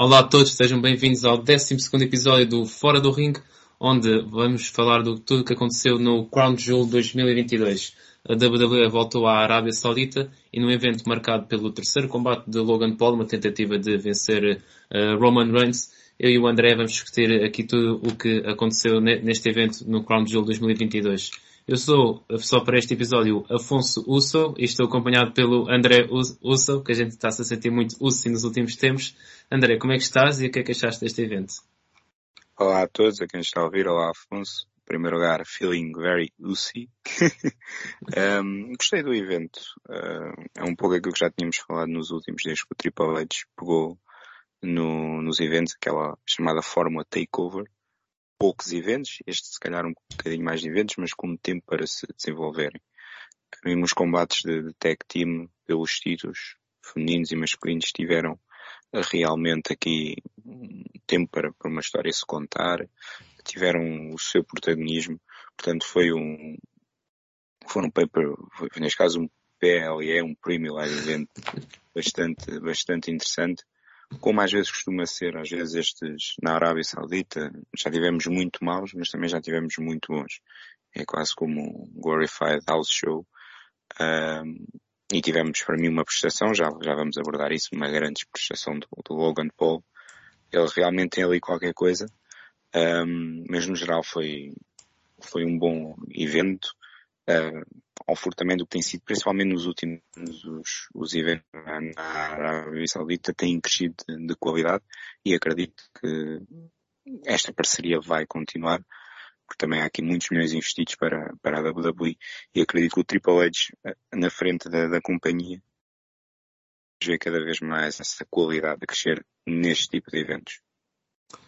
Olá a todos, sejam bem-vindos ao 12 episódio do Fora do Ring, onde vamos falar de tudo o que aconteceu no Crown Jewel 2022. A WWE voltou à Arábia Saudita e num evento marcado pelo terceiro combate de Logan Paul, uma tentativa de vencer uh, Roman Reigns, eu e o André vamos discutir aqui tudo o que aconteceu neste evento no Crown Jewel 2022. Eu sou, só para este episódio, Afonso Uso e estou acompanhado pelo André Uso, que a gente está -se a sentir muito Uso nos últimos tempos. André, como é que estás e o que é que achaste deste evento? Olá a todos, a quem está a ouvir. Olá Afonso. Em primeiro lugar, feeling very Usi. um, gostei do evento. Uh, é um pouco aquilo que já tínhamos falado nos últimos dias que o Triple H pegou no, nos eventos, aquela chamada fórmula takeover poucos eventos, este se calhar um bocadinho mais de eventos, mas com tempo para se desenvolverem. Mesmo os combates de, de tag team pelos títulos femininos e masculinos tiveram realmente aqui tempo para, para uma história se contar, tiveram o seu protagonismo, portanto foi um, foram um paper, foi, neste caso um PLE, um Premium Live Event bastante, bastante interessante como às vezes costuma ser, às vezes estes na Arábia Saudita, já tivemos muito maus, mas também já tivemos muito bons. É quase como um glorified house show. Um, e tivemos para mim uma prestação, já, já vamos abordar isso, uma grande prestação do, do Logan Paul. Ele realmente tem ali qualquer coisa, um, mas no geral foi, foi um bom evento uh, ao furtamento que tem sido, principalmente nos últimos os, os eventos na Arábia Saudita, têm crescido de, de qualidade e acredito que esta parceria vai continuar, porque também há aqui muitos milhões investidos para, para a WWE e acredito que o Triple H eh, na frente da, da companhia vê cada vez mais essa qualidade a crescer neste tipo de eventos.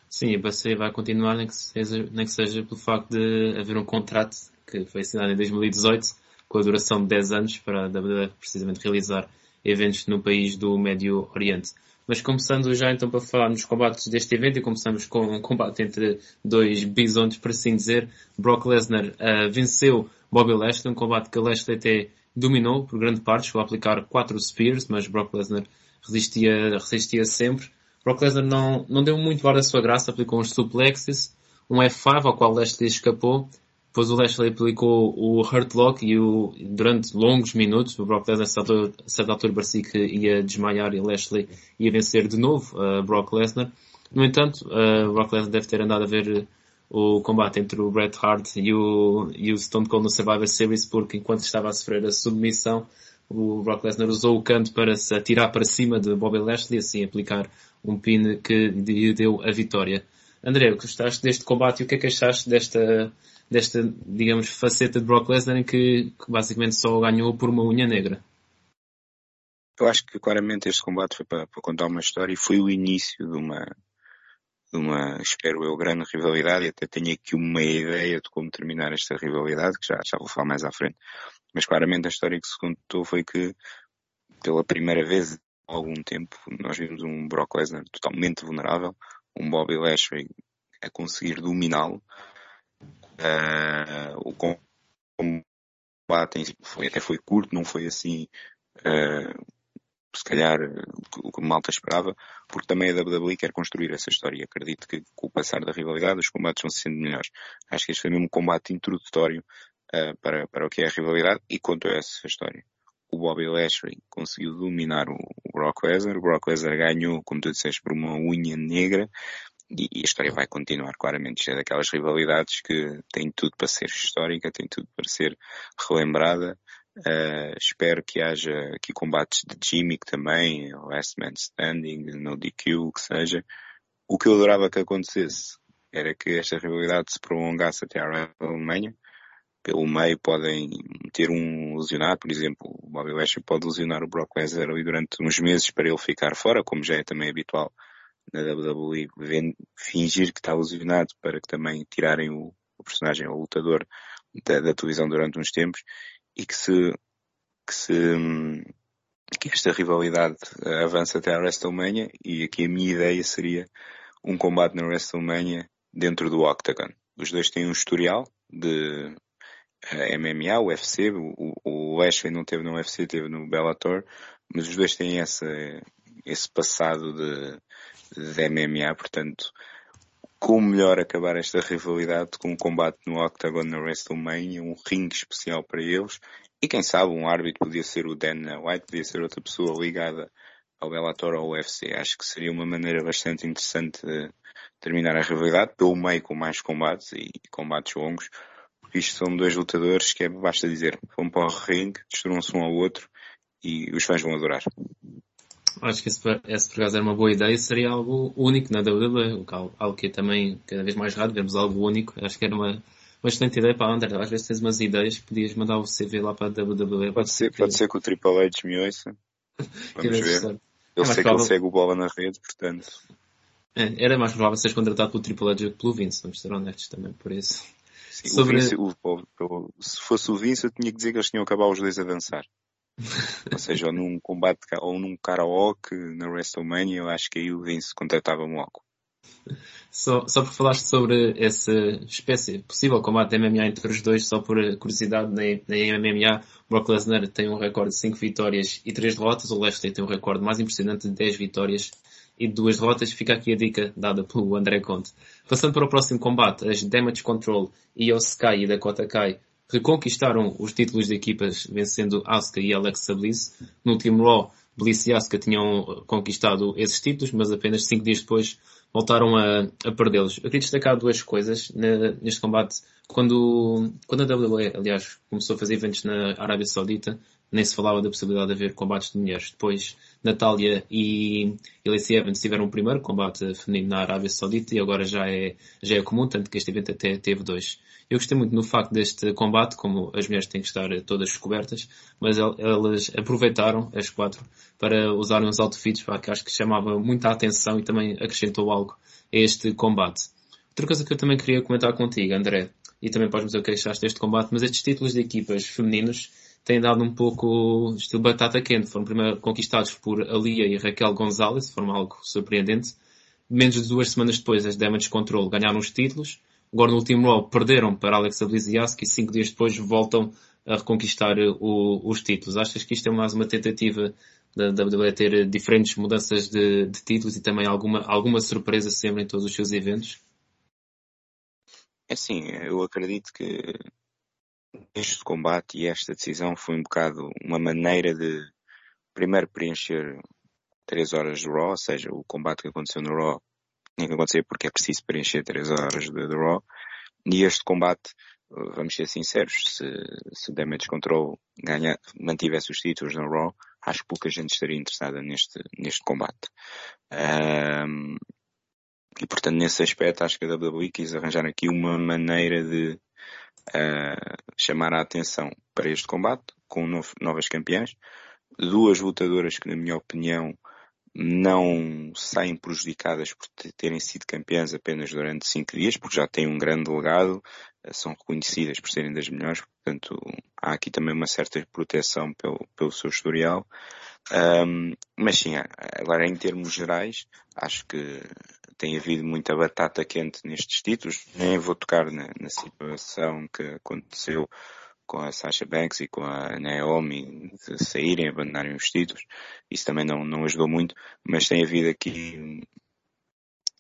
Sim, a parceria vai continuar, nem que, seja, nem que seja pelo facto de haver um contrato que foi assinado em 2018, com a duração de 10 anos, para a WWE precisamente realizar eventos no país do Médio Oriente. Mas começando já então para falar nos combates deste evento, e começamos com um combate entre dois bisontes, por assim dizer. Brock Lesnar uh, venceu Bobby Lashley, um combate que Lashley até dominou por grande parte, chegou a aplicar quatro spears, mas Brock Lesnar resistia, resistia sempre. Brock Lesnar não, não deu muito ar da sua graça, aplicou uns suplexes, um F5 ao qual Lashley escapou, depois o Lashley aplicou o Hurt Lock e o, durante longos minutos, o Brock Lesnar a certa altura parecia que ia desmaiar e o Lashley ia vencer de novo uh, Brock Lesnar. No entanto, uh, Brock Lesnar deve ter andado a ver o combate entre o Bret Hart e o, e o Stone Cold no Survivor Series porque enquanto estava a sofrer a submissão, o Brock Lesnar usou o canto para se atirar para cima de Bobby Lashley e assim aplicar um pin que lhe deu a vitória. André, gostaste deste combate e o que é que achaste desta desta, digamos, faceta de Brock Lesnar em que, que basicamente só ganhou por uma unha negra. Eu acho que claramente este combate foi para, para, contar uma história e foi o início de uma, de uma, espero eu, grande rivalidade e até tenho aqui uma ideia de como terminar esta rivalidade, que já, já vou falar mais à frente. Mas claramente a história que se contou foi que pela primeira vez há algum tempo nós vimos um Brock Lesnar totalmente vulnerável, um Bobby Lashley a conseguir dominá-lo o combate foi, até foi curto, não foi assim, uh, se calhar, o que malta esperava, porque também a WWE quer construir essa história acredito que com o passar da rivalidade os combates vão sendo melhores. Acho que este foi mesmo um combate introdutório uh, para, para o que é a rivalidade e contou essa história. O Bobby Lashley conseguiu dominar o, o Brock Lesnar, o Brock Lesnar ganhou, como tu disseste, por uma unha negra, e, a história vai continuar, claramente. Isto daquelas rivalidades que tem tudo para ser histórica, tem tudo para ser relembrada. Uh, espero que haja aqui combates de gimmick também, Last Man Standing, no DQ, o que seja. O que eu adorava que acontecesse era que esta rivalidade se prolongasse até a WrestleMania. Pelo meio podem ter um lesionado, por exemplo, o Bobby Lashley pode lesionar o Brock Lesnar ali durante uns meses para ele ficar fora, como já é também habitual na WWE fingir que está lesionado para que também tirarem o, o personagem, o lutador da, da, televisão durante uns tempos e que se, que se, que esta rivalidade avance até a WrestleMania e aqui a minha ideia seria um combate na WrestleMania dentro do Octagon. Os dois têm um historial de eh, MMA, UFC, o, o Lashley não teve no UFC, teve no Bellator, mas os dois têm essa, esse passado de de MMA, portanto, como melhor acabar esta rivalidade com um combate no Octagon na WrestleMania, um ringue especial para eles, e quem sabe um árbitro podia ser o Dan White, podia ser outra pessoa ligada ao Bellator ou ao UFC. Acho que seria uma maneira bastante interessante de terminar a rivalidade, pelo meio com mais combates e combates longos, porque isto são dois lutadores que é, basta dizer, vão para o ringue, destruam-se um ao outro e os fãs vão adorar. Acho que esse, esse por acaso era uma boa ideia seria algo único na WWE, algo que é também cada vez mais raro, vemos algo único. Acho que era uma, uma excelente ideia para a André. Às vezes tens umas ideias que podias mandar o CV lá para a WWE. Pode ser, pode ser que o Triple H me ouça. Vamos ver. Ele é sei que ele segue o bola na rede, portanto. É, era mais provável seres contratado pelo Triple H que pelo Vince, vamos ser honestos também, por isso. Sim, Sobre... o Vince, o, o, se fosse o Vince, eu tinha que dizer que eles tinham que acabar os dois a dançar. Ou seja, ou num combate ou num karaoke na WrestleMania, eu acho que aí o Vince contratava-me logo. Só, só por falaste sobre essa espécie possível combate MMA entre os dois, só por curiosidade, na, na MMA, Brock Lesnar tem um recorde de 5 vitórias e 3 derrotas, o Lashley tem um recorde mais impressionante de 10 vitórias e 2 derrotas. Fica aqui a dica dada pelo André Conte. Passando para o próximo combate, as Damage Control, Io Sky e Dakota Kai reconquistaram os títulos de equipas vencendo Asuka e Alexa Bliss. No último Raw, Bliss e Asuka tinham conquistado esses títulos, mas apenas 5 dias depois voltaram a, a perdê-los. Eu queria destacar duas coisas neste combate. Quando, quando a WWE, aliás, começou a fazer eventos na Arábia Saudita, nem se falava da possibilidade de haver combates de mulheres. Depois, Natália e Lacey Evans tiveram o primeiro combate feminino na Arábia Saudita e agora já é, já é comum, tanto que este evento até teve dois. Eu gostei muito no facto deste combate, como as mulheres têm que estar todas cobertas, mas elas aproveitaram, as quatro, para usarem os outfits, que acho que chamava muita atenção e também acrescentou algo a este combate. Outra coisa que eu também queria comentar contigo, André, e também podes-me dizer o que achaste deste combate, mas estes títulos de equipas femininos têm dado um pouco estilo batata quente. Foram primeiro conquistados por Alia e Raquel Gonzalez, forma algo surpreendente. Menos de duas semanas depois, as Damage Control ganharam os títulos. Agora no último Raw perderam para Alexa Bliss e cinco dias depois voltam a reconquistar o, os títulos. Achas que isto é mais uma tentativa da WWE ter diferentes mudanças de, de, títulos e também alguma, alguma surpresa sempre em todos os seus eventos? É sim, eu acredito que este combate e esta decisão foi um bocado uma maneira de primeiro preencher três horas de Raw, ou seja, o combate que aconteceu no Raw tinha que acontecer porque é preciso preencher três horas de, de Raw. E este combate, vamos ser sinceros, se, se Damage Control ganha, mantivesse os títulos no Raw, acho que pouca gente estaria interessada neste, neste combate. Um, e portanto, nesse aspecto, acho que a WWE quis arranjar aqui uma maneira de uh, chamar a atenção para este combate, com novas campeãs. Duas lutadoras que, na minha opinião, não saem prejudicadas por terem sido campeãs apenas durante cinco dias, porque já têm um grande legado, uh, são reconhecidas por serem das melhores, portanto há aqui também uma certa proteção pelo, pelo seu historial. Um, mas sim, agora em termos gerais, acho que tem havido muita batata quente nestes títulos. Nem vou tocar na, na situação que aconteceu com a Sasha Banks e com a Naomi saírem, abandonarem os títulos. Isso também não, não ajudou muito, mas tem havido aqui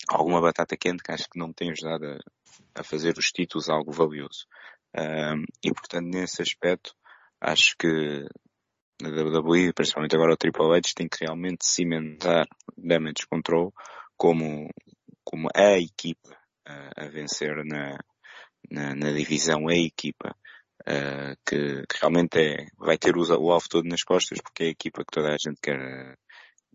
alguma batata quente que acho que não tem ajudado a, a fazer os títulos algo valioso. Um, e portanto, nesse aspecto, acho que a WWE, principalmente agora o Triple H, tem que realmente cimentar damage control como, como a equipa a, a vencer na, na, na, divisão, a equipa uh, que, que, realmente é, vai ter o, o alvo todo nas costas porque é a equipa que toda a gente quer,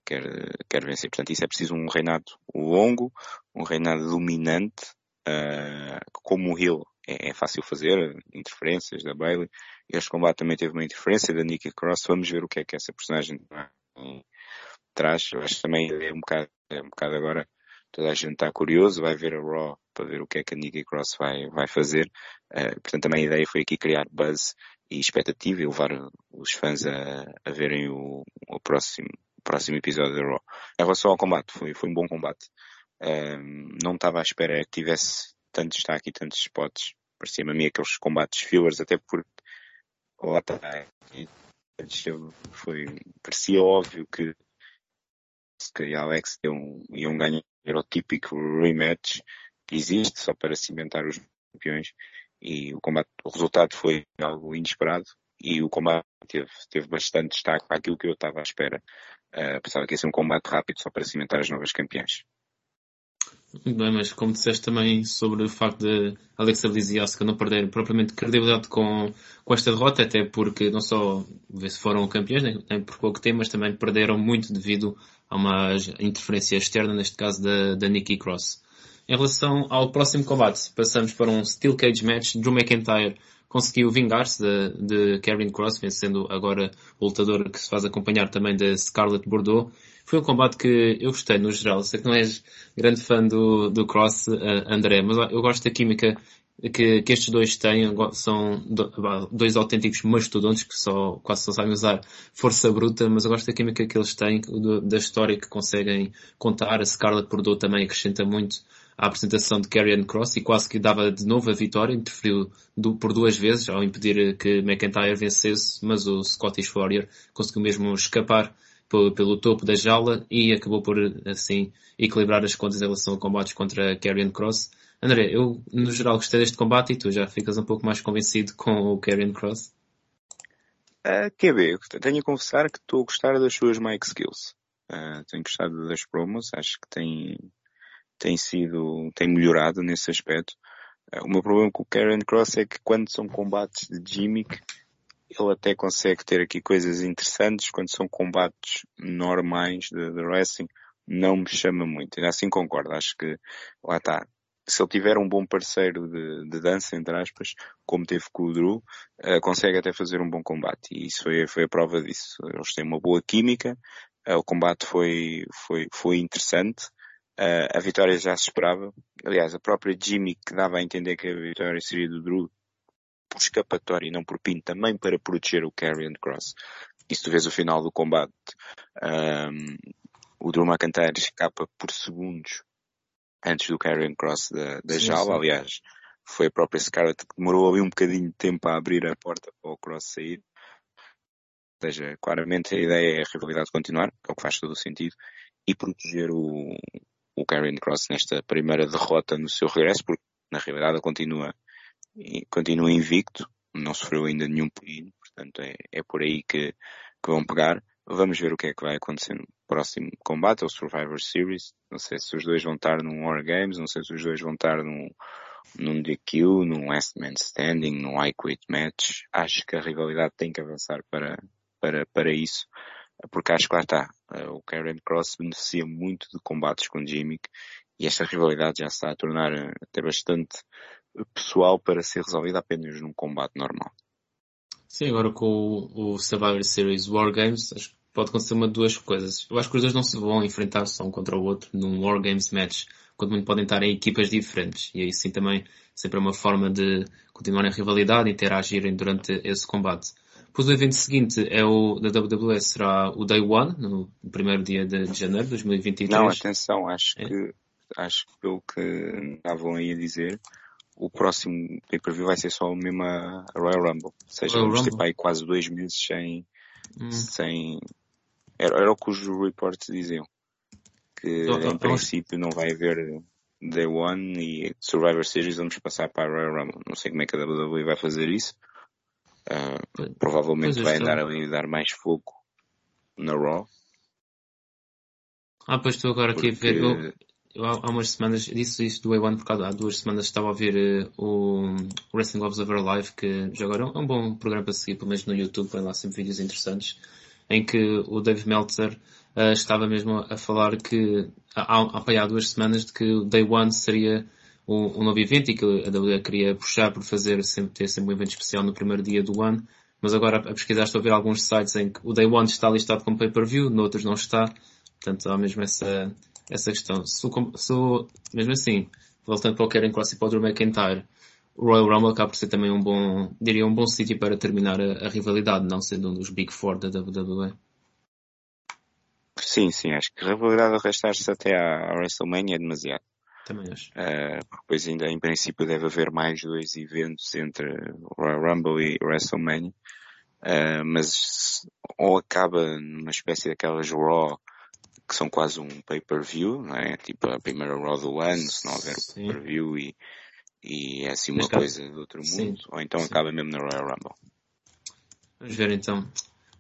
quer, quer vencer. Portanto, isso é preciso um reinado longo, um reinado dominante, uh, como o Hill é, é, fácil fazer, interferências da Bailey. Este combate também teve uma interferência da Nikki Cross. Vamos ver o que é que essa personagem traz. Eu acho também é um bocado, é um bocado agora toda a gente está curioso, vai ver a Raw para ver o que é que a Nikki Cross vai, vai fazer. Uh, portanto, também a ideia foi aqui criar buzz e expectativa e levar os fãs a, a verem o, o próximo, próximo episódio da Raw. Em relação ao combate, foi, foi um bom combate. Uh, não estava à espera que tivesse tanto destaque e tantos spots. Parecia-me a mim aqueles combates fillers, até porque lá está, foi, parecia óbvio que e Alex iam, iam ganhar o típico rematch que existe só para cimentar os campeões e o combate, o resultado foi algo inesperado e o combate teve, teve bastante destaque para aquilo que eu estava à espera. Uh, pensava que ia ser um combate rápido só para cimentar as novas campeãs. Bem, mas como disseste também sobre o facto de Alexa Bliss Asuka não perderem propriamente credibilidade com, com esta derrota, até porque não só se foram campeões, nem, nem por pouco tempo, mas também perderam muito devido a uma interferência externa, neste caso da, da Nikki Cross. Em relação ao próximo combate, passamos para um Steel Cage Match. Drew McIntyre conseguiu vingar-se de, de Karen Cross, vencendo agora o lutador que se faz acompanhar também da Scarlett Bordeaux. Foi um combate que eu gostei no geral. Sei que não és grande fã do, do Cross, uh, André, mas eu gosto da química que, que estes dois têm. São dois autênticos mastodontes que só, quase só sabem usar força bruta, mas eu gosto da química que eles têm, da história que conseguem contar. A Scarlett Bordeaux também acrescenta muito à apresentação de Karrion Cross e quase que dava de novo a vitória, interferiu do, por duas vezes ao impedir que McIntyre vencesse, mas o Scottish Warrior conseguiu mesmo escapar pelo, topo da jaula e acabou por, assim, equilibrar as contas em relação a combates contra Karrion Cross. André, eu no geral gostei deste combate e tu já ficas um pouco mais convencido com o Karrion Cross? Uh, ver, tenho a confessar que estou a gostar das suas mic skills. Uh, tenho gostado das promos, acho que tem, tem sido, tem melhorado nesse aspecto. Uh, o meu problema com o Karen Cross é que quando são combates de gimmick, ele até consegue ter aqui coisas interessantes. Quando são combates normais de, de wrestling, não me chama muito. Ainda assim concordo. Acho que, lá está. Se ele tiver um bom parceiro de, de dança, entre aspas, como teve com o Drew, uh, consegue até fazer um bom combate. E isso foi, foi a prova disso. Eles têm uma boa química. Uh, o combate foi, foi, foi interessante. Uh, a vitória já se esperava. Aliás, a própria Jimmy que dava a entender que a vitória seria do Drew por escapatória e não por pin, também para proteger o Karrion Cross. E se tu vês o final do combate, um, o Drew McIntyre escapa por segundos antes do Karrion Cross da, da sim, jaula. Sim. Aliás, foi a própria Scarlett que demorou ali um bocadinho de tempo a abrir a porta para o Cross sair. Ou seja, claramente a ideia é a rivalidade continuar, é o que faz todo o sentido, e proteger o, o Cross nesta primeira derrota no seu regresso, porque na realidade continua, continua invicto, não sofreu ainda nenhum perigo, portanto é, é por aí que, que vão pegar. Vamos ver o que é que vai acontecer no próximo combate, o Survivor Series. Não sei se os dois vão estar num War Games, não sei se os dois vão estar num, num DQ, num Last Man Standing, num I Quit Match. Acho que a rivalidade tem que avançar para, para, para isso porque acho que lá está, eh, o Karen Cross beneficia muito de combates com Jimmy e esta rivalidade já está a tornar eh, até bastante pessoal para ser resolvida apenas num combate normal. Sim, agora com o, o Survivor Series War Games, acho que pode acontecer uma de duas coisas. Eu acho que os dois não se vão enfrentar só um contra o outro num War Games match, quando muito podem estar em equipas diferentes. E aí sim também sempre é uma forma de continuar a rivalidade e interagirem durante esse combate. Depois o evento seguinte é o da WWE, será o Day One, no primeiro dia de, janeiro de 2023. Não, atenção, acho é. que, acho que pelo que estavam aí a dizer, o próximo pay-per-view vai ser só mesmo a Royal Rumble. Ou seja, Royal vamos ter para aí quase dois meses sem, hum. sem, era, era o que os reports diziam. Que oh, em princípio não vai haver Day One e Survivor Series vamos passar para a Royal Rumble. Não sei como é que a WWE vai fazer isso. Uh, provavelmente vai andar ali a dar mais fogo na Raw. Ah, pois estou agora aqui a ver. Eu, eu, há umas semanas, disse isso do A1 por causa há duas semanas estava a ouvir uh, o Wrestling Observer Live, que já agora é um bom programa para seguir, pelo menos no YouTube, tem lá sempre vídeos interessantes, em que o Dave Meltzer uh, estava mesmo a falar que há, há, há duas semanas de que o Day One seria um, um novo evento e que a WWE queria puxar por fazer sempre, ter sempre um evento especial no primeiro dia do ano. Mas agora a pesquisar estou a ver alguns sites em que o Day One está listado como pay-per-view, noutros não está. Portanto, há mesmo essa, essa questão. Se, se, mesmo assim, voltando para o Karen Cross e para o Drew McIntyre, o Royal Rumble acaba por ser também um bom, diria um bom sítio para terminar a, a, rivalidade, não sendo um dos Big Four da WWE. Sim, sim, acho que a rivalidade arrastar-se até à WrestleMania é demasiado. Também acho. Uh, depois ainda em princípio deve haver mais dois eventos entre Royal Rumble e WrestleMania. Uh, mas ou acaba numa espécie daquelas Raw que são quase um pay-per-view, não é? Tipo a primeira Raw do ano, se não houver pay-per-view e, e é assim uma coisa do outro mundo, Sim. ou então Sim. acaba mesmo na Royal Rumble. Vamos ver então.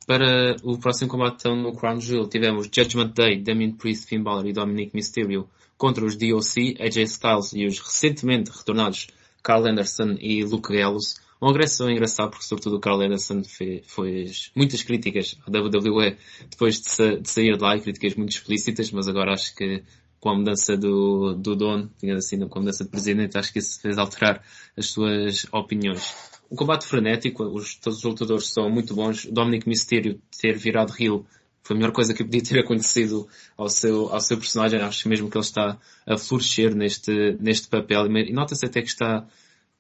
Para o próximo combate então, no Crown Jewel tivemos Judgment Day, Damien Priest, Finn Balor e Dominic Mysterio contra os DOC, AJ Styles e os recentemente retornados Carl Anderson e Luke Gallows. Um regresso engraçado porque sobretudo o Carl Anderson fez, fez muitas críticas à WWE depois de, sa de, sair de lá, críticas muito explícitas, mas agora acho que com a mudança do, do dono, digamos assim, com a mudança de presidente, acho que isso fez alterar as suas opiniões um combate frenético, os, todos os lutadores são muito bons. O Dominic Mysterio ter virado heel foi a melhor coisa que podia ter acontecido ao seu, ao seu personagem. Acho mesmo que ele está a florescer neste, neste papel. E nota-se até que está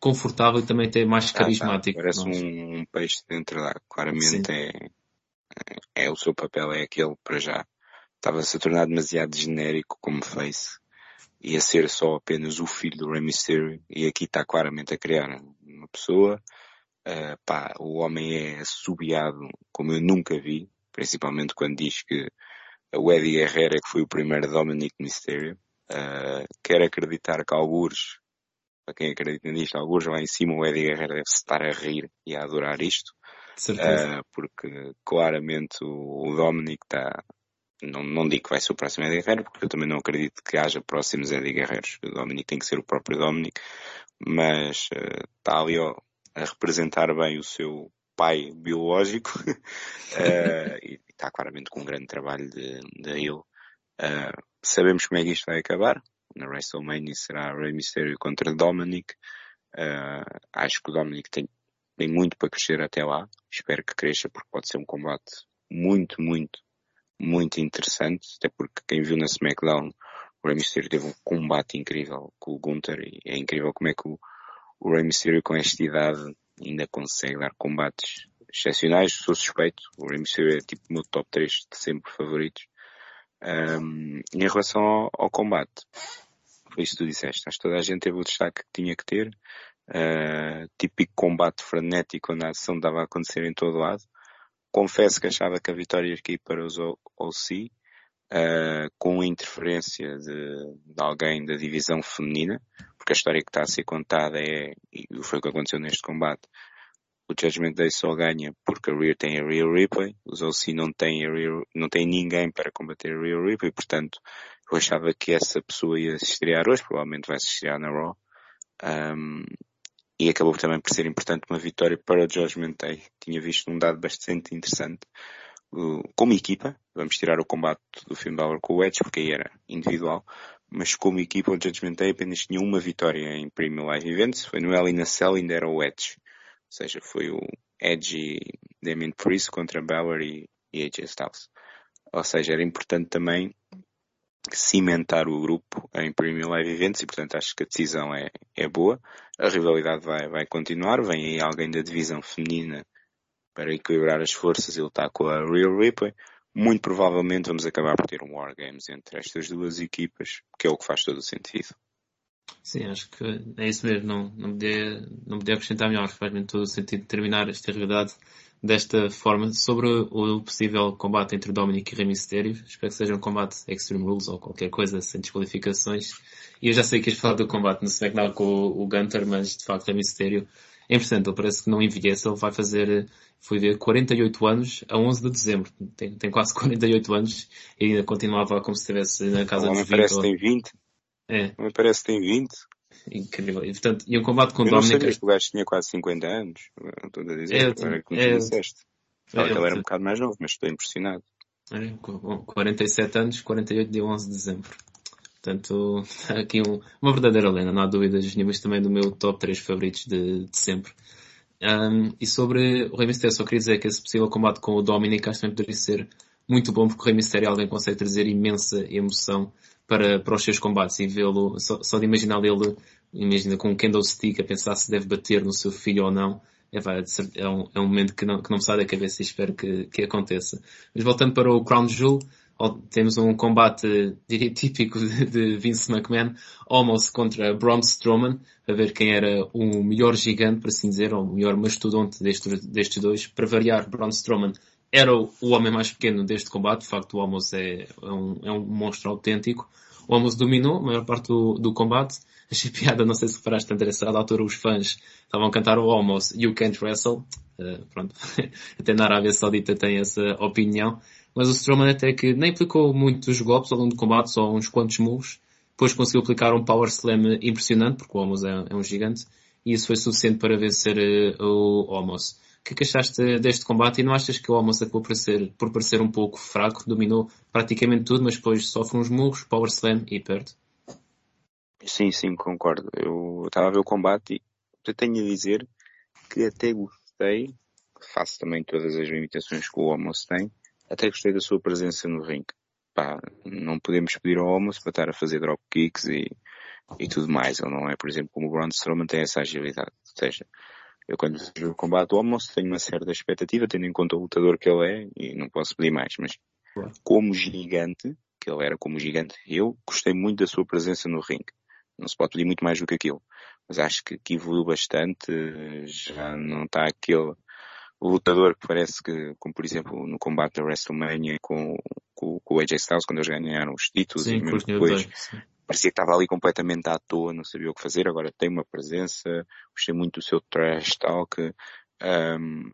confortável e também até mais carismático. Ah, tá. Parece um, um, peixe dentro da Claramente é, é, o seu papel, é aquele para já. Estava-se a tornar demasiado genérico como face. Ia ser só apenas o filho do Rey Mysterio. E aqui está claramente a criar uma pessoa Uh, pá, o homem é assobiado como eu nunca vi, principalmente quando diz que o Eddie Guerrero é que foi o primeiro Dominic Mysterio. Uh, quero acreditar que algures, para quem acredita nisto, algures lá em cima o Eddie Guerrero deve estar a rir e a adorar isto. Uh, porque claramente o, o Dominic está, não, não digo que vai ser o próximo Eddie Guerrero, porque eu também não acredito que haja próximos Eddie Guerreiros. O Dominic tem que ser o próprio Dominic, mas está ali ó, a representar bem o seu pai biológico uh, e está claramente com um grande trabalho de, de ele. Uh, sabemos como é que isto vai acabar. Na WrestleMania será Rey Mysterio contra Dominic. Uh, acho que o Dominic tem, tem muito para crescer até lá. Espero que cresça porque pode ser um combate muito, muito, muito interessante. Até porque quem viu na SmackDown o Rey Mysterio teve um combate incrível com o Gunther e é incrível como é que o, o Rey Mysterio com esta idade ainda consegue dar combates excepcionais, sou suspeito, o Rey Mysterio é tipo o meu top 3 de sempre favoritos. Um, em relação ao, ao, combate, foi isso que tu disseste, acho que toda a gente teve o destaque que tinha que ter, uh, típico combate frenético onde a ação dava a acontecer em todo lado. Confesso que achava que a vitória ia aqui para os OC, uh, com a interferência de, de alguém da divisão feminina, porque a história que está a ser contada é, e foi o que aconteceu neste combate, o Judgment Day só ganha porque a Rear tem a Real Ripley, os OC não têm, a Real, não tem ninguém para combater a Real Ripley, portanto, eu achava que essa pessoa ia se estrear hoje, provavelmente vai se estrear na Raw. Um, e acabou também por ser importante uma vitória para o Judgment Day. Tinha visto um dado bastante interessante como equipa, vamos tirar o combate do Finn Balor com o Edge, porque aí era individual, mas como equipa o Judgment Day apenas tinha uma vitória em Premium Live Events, foi no Hell in a Cell ainda era o Edge. Ou seja, foi o Edge e Damien Priest contra Balor e, e AJ Styles. Ou seja, era importante também cimentar o grupo em Premium Live Events e portanto acho que a decisão é, é boa. A rivalidade vai, vai continuar, vem aí alguém da divisão feminina para equilibrar as forças, ele está com a Real Ripley. Muito provavelmente vamos acabar por ter um Wargames entre estas duas equipas, que é o que faz todo o sentido. Sim, acho que é isso mesmo. Não, não, podia, não podia acrescentar melhor. Faz mesmo todo o sentido terminar esta realidade desta forma. Sobre o possível combate entre Dominic e Rey Mysterio, espero que seja um combate Extreme Rules ou qualquer coisa sem desqualificações. E eu já sei que ias falar do combate no SmackDown com o, o Gunter, mas de facto Rey Mysterio é interessante. Ele parece que não envelhece. Ele vai fazer foi ver 48 anos a 11 de dezembro. Tem, tem quase 48 anos e ainda continuava como se estivesse na casa dos 20. parece que tem 20. É. Não parece que tem 20. Incrível. E, portanto, e um combate com o Dominic... Eu não que o gajo tinha quase 50 anos. Estou a dizer, é, agora que me disseste. É, ele era um bocado mais novo, mas estou impressionado. É, 47 anos, 48 de 11 de dezembro. Portanto, aqui um, uma verdadeira lenda, não há dúvidas nenhumas também do meu top 3 favoritos de, de sempre. Um, e sobre o Rey Mysterio, só queria dizer que esse possível combate com o Dominic acho que também poderia ser muito bom porque o Rey Mysterio é alguém consegue trazer imensa emoção para, para os seus combates e vê-lo, só, só, de imaginar ele, imagina com um candlestick a pensar se deve bater no seu filho ou não, é, vai, é, um, é um momento que não, que não me sai da cabeça e espero que, que aconteça. Mas voltando para o Crown Jewel, temos um combate, diria, típico de Vince McMahon, Almost contra Braun Strowman, a ver quem era o melhor gigante, por assim dizer, ou o melhor mastodonte destes, destes dois. Para variar, Braun Strowman era o, homem mais pequeno deste combate. De facto, o Amos é, é, um, é um monstro autêntico. O Amos dominou a maior parte do, do combate. Achei piada, não sei se reparaste, André, a da altura os fãs estavam a cantar o Amos You Can't Wrestle. Uh, pronto. até na Arábia Saudita tem essa opinião. Mas o Strowman até que nem aplicou muitos golpes ao longo do combate, só uns quantos moves. Depois conseguiu aplicar um Power Slam impressionante, porque o Amos é, é um gigante. E isso foi suficiente para vencer uh, o Amos que, que achaste deste combate e não achas que o Almoço acabou por, por parecer um pouco fraco, dominou praticamente tudo, mas depois sofre uns murros, power slam e perde? Sim, sim, concordo. Eu estava a ver o combate e tenho a dizer que até gostei, faço também todas as limitações que o Almoço tem, até gostei da sua presença no ring. Pá, não podemos pedir ao Almoço para estar a fazer drop kicks e, e tudo mais. Ele não é, por exemplo, como o Braun Strowman tem essa agilidade. Ou seja, eu quando vejo o combate do almoço tenho uma certa expectativa, tendo em conta o lutador que ele é, e não posso pedir mais, mas como gigante, que ele era como gigante, eu gostei muito da sua presença no ringue. Não se pode pedir muito mais do que aquilo. Mas acho que, que evoluiu bastante, já não está aquele lutador que parece que, como por exemplo no combate da WrestleMania com, com, com o AJ Styles, quando eles ganharam os títulos, sim, e mesmo depois, parecia que estava ali completamente à toa, não sabia o que fazer, agora tem uma presença, gostei muito do seu trash talk, um,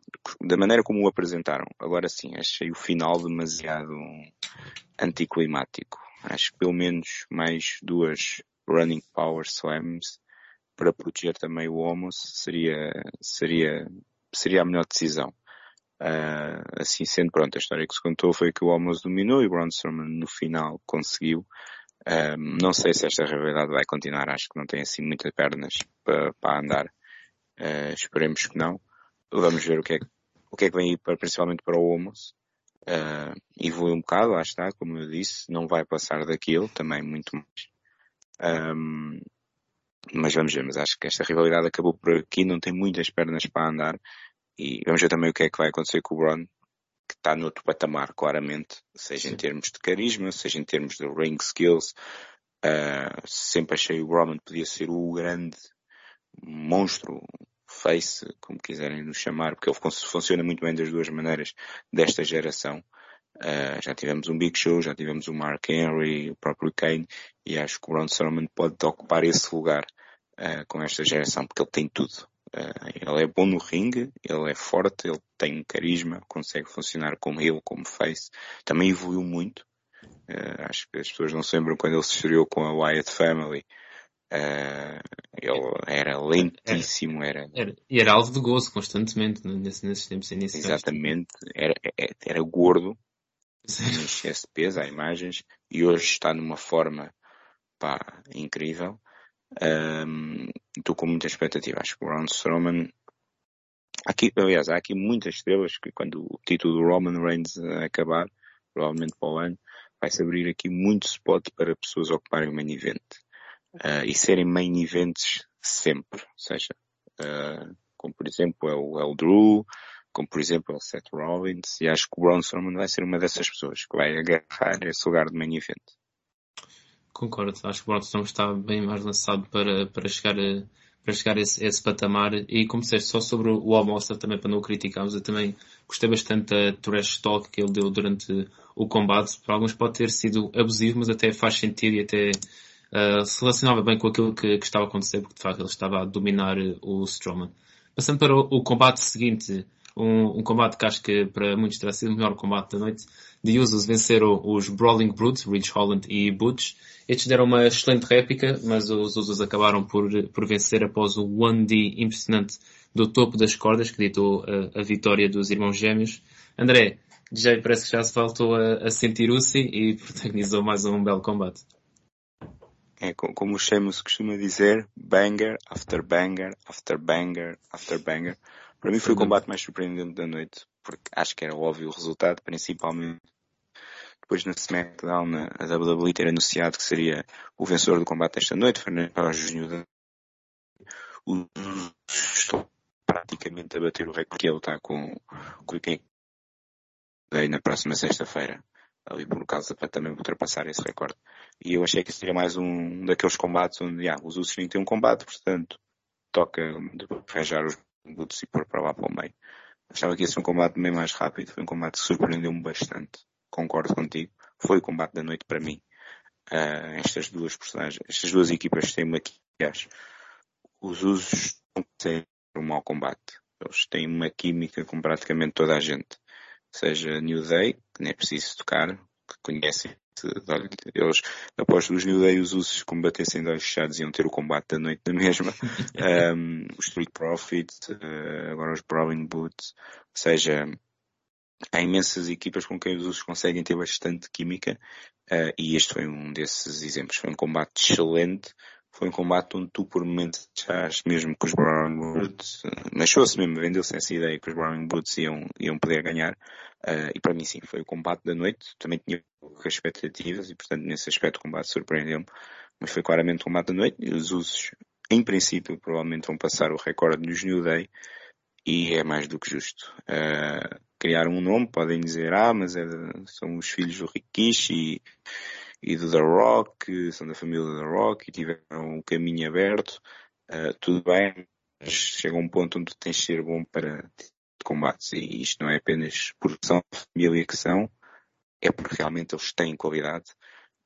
da maneira como o apresentaram. Agora sim, achei o final demasiado anticlimático. Acho que pelo menos mais duas running power slams para proteger também o Homos seria, seria, seria a melhor decisão. Uh, assim sendo, pronto, a história que se contou foi que o Homos dominou e o Braun Strowman no final conseguiu um, não sei se esta rivalidade vai continuar, acho que não tem assim muitas pernas para, para andar. Uh, esperemos que não. Vamos ver o que é, o que, é que vem aí para, principalmente para o Homos. Uh, evolui um bocado, lá está, como eu disse, não vai passar daquilo, também muito mais. Um, mas vamos ver, mas acho que esta rivalidade acabou por aqui, não tem muitas pernas para andar. E vamos ver também o que é que vai acontecer com o que está no outro patamar, claramente, seja Sim. em termos de carisma, seja em termos de ring skills. Uh, sempre achei o Roman podia ser o grande monstro, face, como quiserem nos chamar, porque ele funciona muito bem das duas maneiras desta geração. Uh, já tivemos um Big Show, já tivemos o Mark Henry, o próprio Kane, e acho que o Braun Strowman pode ocupar esse lugar uh, com esta geração, porque ele tem tudo. Uh, ele é bom no ringue, ele é forte, ele tem carisma, consegue funcionar como ele, como face. Também evoluiu muito. Uh, acho que as pessoas não se lembram quando ele se estreou com a Wyatt Family. Uh, ele era lentíssimo, era, era, E era alvo de gozo constantemente nesse, nesses tempos iniciais. Exatamente, era, era, era gordo, em excesso de peso, há imagens, e hoje está numa forma pá, incrível. Um, estou com muita expectativa. Acho que o Braun Strowman aqui, aliás, há aqui muitas estrelas que quando o título do Roman Reigns acabar, provavelmente para o ano, vai-se abrir aqui muito spot para pessoas ocuparem o main event. Uh, e serem main events sempre. Ou seja, uh, como por exemplo é o, é Drew, como por exemplo é o Seth Rollins, e acho que o Braun Strowman vai ser uma dessas pessoas que vai agarrar esse lugar de main event. Concordo, acho que o Broadstone está bem mais lançado para, para chegar a, para chegar a esse, a esse patamar. E como disseste, só sobre o Almoça, também para não o criticarmos, eu também gostei bastante da trash talk que ele deu durante o combate. Para alguns pode ter sido abusivo, mas até faz sentido e até uh, se relacionava bem com aquilo que, que, estava a acontecer, porque de facto ele estava a dominar o Strowman. Passando para o, o combate seguinte, um, um, combate que acho que para muitos terá sido o melhor combate da noite. De Usos venceram os Brawling Brutes, Rich Holland e Butch. Estes deram uma excelente réplica, mas os Usos acabaram por, por vencer após o 1D impressionante do topo das cordas, que ditou a, a vitória dos irmãos gêmeos. André, já parece que já se voltou a, a sentir Uzi e protagonizou mais um belo combate. É como o Sheamus costuma dizer, banger after banger after banger after banger. Para mim foi o combate mais surpreendente da noite, porque acho que era óbvio o resultado, principalmente depois na SmackDown a WWE ter anunciado que seria o vencedor do combate desta noite, Fernando Júnior. Estou praticamente a bater o recorde que ele está com, com quem na próxima sexta-feira ali por causa para também ultrapassar esse recorde. E eu achei que seria mais um daqueles combates onde, yeah, os Usos têm um combate, portanto, toca arranjar os minutos e pôr para lá para o meio. Achava que ia ser um combate bem mais rápido. Foi um combate que surpreendeu-me bastante. Concordo contigo. Foi o combate da noite para mim. Uh, estas duas personagens, estas duas equipas têm uma aliás, os usos não ser um mau combate. Eles têm uma química com praticamente toda a gente. Seja New Day, que nem é preciso tocar, que conhecem eles, após os New Day, os usos combatessem dois fechados iam ter o combate da noite da mesma. um, os Street Profits, uh, agora os Brawling Boots, ou seja, há imensas equipas com quem os usos conseguem ter bastante química, uh, e este foi um desses exemplos. Foi um combate excelente, foi um combate onde tu por momentos achaste mesmo que os Browning Boots, achou-se mesmo, vendeu-se essa ideia que os Browning Boots iam, iam poder ganhar, uh, e para mim sim, foi o combate da noite, também tinha expectativas e portanto nesse aspecto o combate surpreendeu-me, mas foi claramente o combate da noite. E os usos, em princípio, provavelmente vão passar o recorde nos New Day. E é mais do que justo. Uh, criar um nome, podem dizer, ah, mas é, são os filhos do Rikishi e e do The Rock, são da família The Rock e tiveram um caminho aberto, uh, tudo bem, mas chega um ponto onde tens de ser bom para combates. E isto não é apenas por são família que são, é porque realmente eles têm qualidade.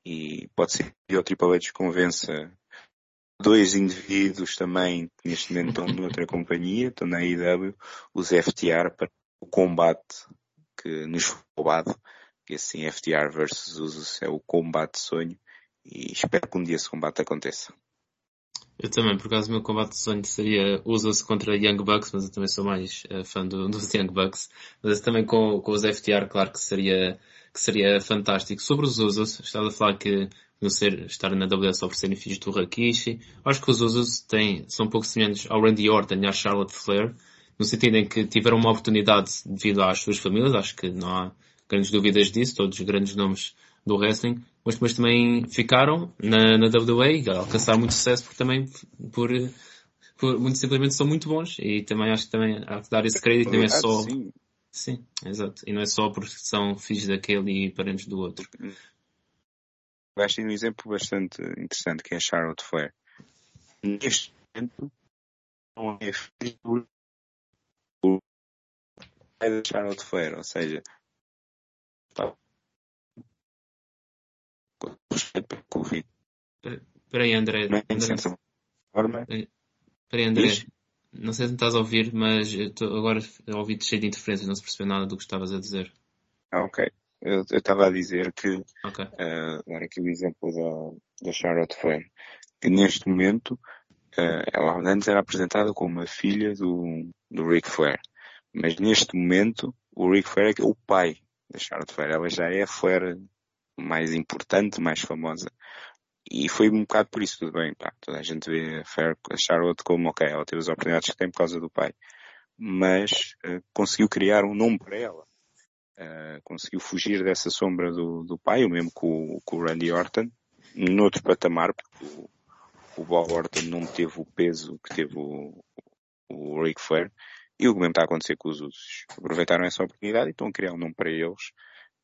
E pode ser que o Triple H convença dois indivíduos também que neste momento estão noutra companhia, estão na IW, os FTR para o combate que nos foi roubado e assim FTR versus Usos é o combate sonho e espero que um dia esse combate aconteça. Eu também, por acaso o meu combate de sonho seria Usos contra Young Bucks, mas eu também sou mais uh, fã do, dos Young Bucks. Mas também com, com os FTR, claro que seria, que seria fantástico. Sobre os Usos, estava a falar que não ser, estar na WS oferecerem filhos do Rakishi. Acho que os Usos têm, são um pouco semelhantes ao Randy Orton e à Charlotte Flair, no sentido em que tiveram uma oportunidade devido às suas famílias, acho que não há, grandes dúvidas disso, todos os grandes nomes do wrestling, mas depois também ficaram na, na WWE, alcançaram muito sucesso porque também por, por, muito simplesmente são muito bons e também acho que também há que dar esse crédito, não é só... Sim. sim, exato. E não é só porque são filhos daquele e parentes do outro. Acho um exemplo bastante interessante que é a Charlotte Flair. Neste momento, não é filho do pai da Charlotte Flair, ou seja, Espera aí, André. André. Espera aí, André. Não sei se me estás a ouvir, mas agora a ouvir cheio de interferências, não se percebeu nada do que estavas a dizer. Ah, ok. Eu estava a dizer que, okay. uh, dar aqui o exemplo da, da Charlotte Flair, que neste momento uh, ela antes era apresentada como a filha do, do Ric Flair, mas neste momento o Ric Flair é, é o pai da Charlotte Flair. Ela já é a Flair mais importante, mais famosa. E foi um bocado por isso tudo bem, pá. Toda a gente vê a, Charlotte como, ok, ela teve as oportunidades que tem por causa do pai. Mas uh, conseguiu criar um nome para ela. Uh, conseguiu fugir dessa sombra do, do pai, o mesmo com, com o Randy Orton, noutro patamar, porque o, o Bob Orton não teve o peso que teve o, o Ric Flair. E o que mesmo está a acontecer com os usos. Aproveitaram essa oportunidade e estão a criar um nome para eles,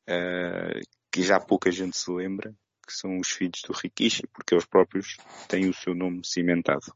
uh, que já pouca gente se lembra, que são os filhos do Rikishi, porque eles próprios têm o seu nome cimentado.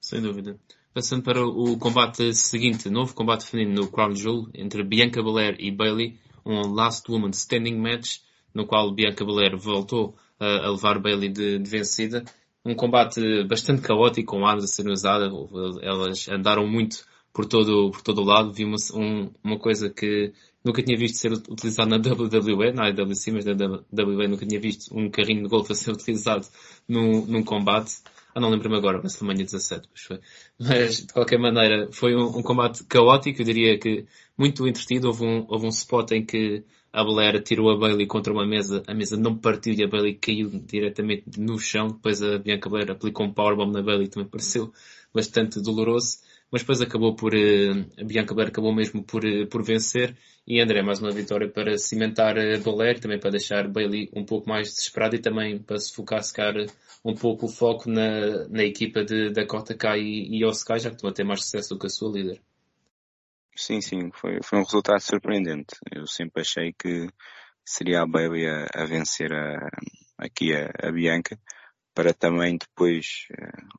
Sem dúvida. Passando para o combate seguinte, novo combate feminino no Crown Jewel, entre Bianca Belair e Bailey, um Last Woman Standing Match, no qual Bianca Belair voltou uh, a levar Bailey de, de vencida. Um combate bastante caótico, com armas a serem usadas, elas andaram muito por todo, por todo o lado. Vi uma, um, uma coisa que nunca tinha visto ser utilizado na WWE, na IWC, mas na WWE nunca tinha visto um carrinho de golfe a ser utilizado num, num combate. Ah, não lembro-me agora, WrestleMania 17, pois foi. Mas, de qualquer maneira, foi um, um, combate caótico, eu diria que muito entretido. Houve um, houve um spot em que a Belair tirou a Bailey contra uma mesa, a mesa não partiu e a Bailey caiu diretamente no chão. Depois a Bianca Belair aplicou um powerbomb na Bailey, também pareceu bastante doloroso mas depois acabou por, uh, a Bianca Belair acabou mesmo por, uh, por vencer e André mais uma vitória para cimentar a Belair, também para deixar Bailey um pouco mais desesperado e também para se focar, se calhar, um pouco o foco na, na equipa de Dakota Kai e, e Oscar, já que estão a ter mais sucesso do que a sua líder. Sim, sim, foi, foi um resultado surpreendente. Eu sempre achei que seria a Bailey a, a vencer a, aqui a, a, Bianca para também depois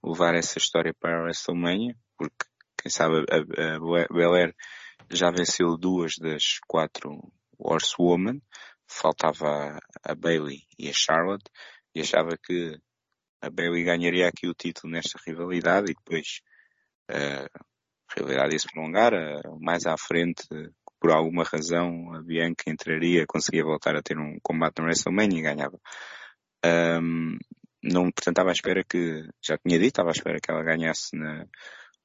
levar essa história para a WrestleMania, porque quem sabe a, a Belair já venceu duas das quatro Horsewoman, faltava a Bailey e a Charlotte, e achava que a Bailey ganharia aqui o título nesta rivalidade e depois a rivalidade ia se prolongar, mais à frente, por alguma razão, a Bianca entraria, conseguia voltar a ter um combate no WrestleMania e ganhava. Um, não, portanto, estava à espera que, já tinha dito, estava à espera que ela ganhasse na,